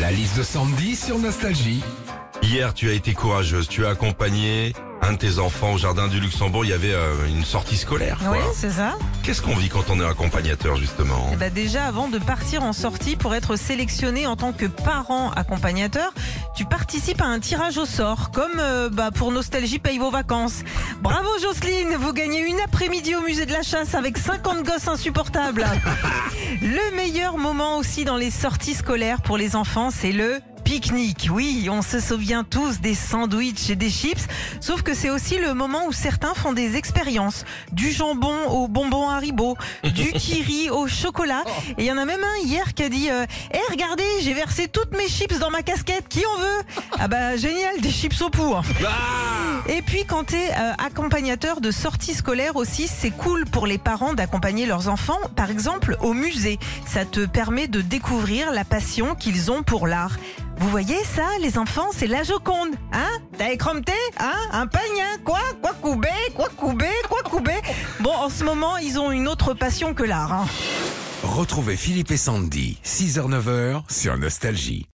La liste de Sandy sur Nostalgie. Hier, tu as été courageuse. Tu as accompagné un de tes enfants au jardin du Luxembourg. Il y avait euh, une sortie scolaire. quoi. Oui, c'est ça. Qu'est-ce qu'on vit quand on est accompagnateur, justement? Eh ben déjà, avant de partir en sortie pour être sélectionné en tant que parent accompagnateur, tu participes à un tirage au sort, comme euh, bah, pour Nostalgie paye vos vacances. Bravo Jocelyne, vous gagnez une après-midi au musée de la chasse avec 50 gosses insupportables. Le meilleur moment aussi dans les sorties scolaires pour les enfants, c'est le pique-nique. Oui, on se souvient tous des sandwichs et des chips, sauf que c'est aussi le moment où certains font des expériences. Du jambon au bonbon Haribo, du kiri au chocolat. Et il y en a même un hier qui a dit euh, Eh regardez, j'ai versé toutes mes chips dans ma casquette, qui en veut? Ah bah génial, des chips au pour et puis quand tu es accompagnateur de sorties scolaires aussi, c'est cool pour les parents d'accompagner leurs enfants, par exemple au musée. Ça te permet de découvrir la passion qu'ils ont pour l'art. Vous voyez ça, les enfants, c'est la Joconde. Hein? T'as écrompté Hein? Un pagnin Quoi? Quoi coubé? Quoi coubé? Quoi coubé? Bon, en ce moment, ils ont une autre passion que l'art. hein. Retrouvez Philippe et Sandy, 6h-9h sur Nostalgie.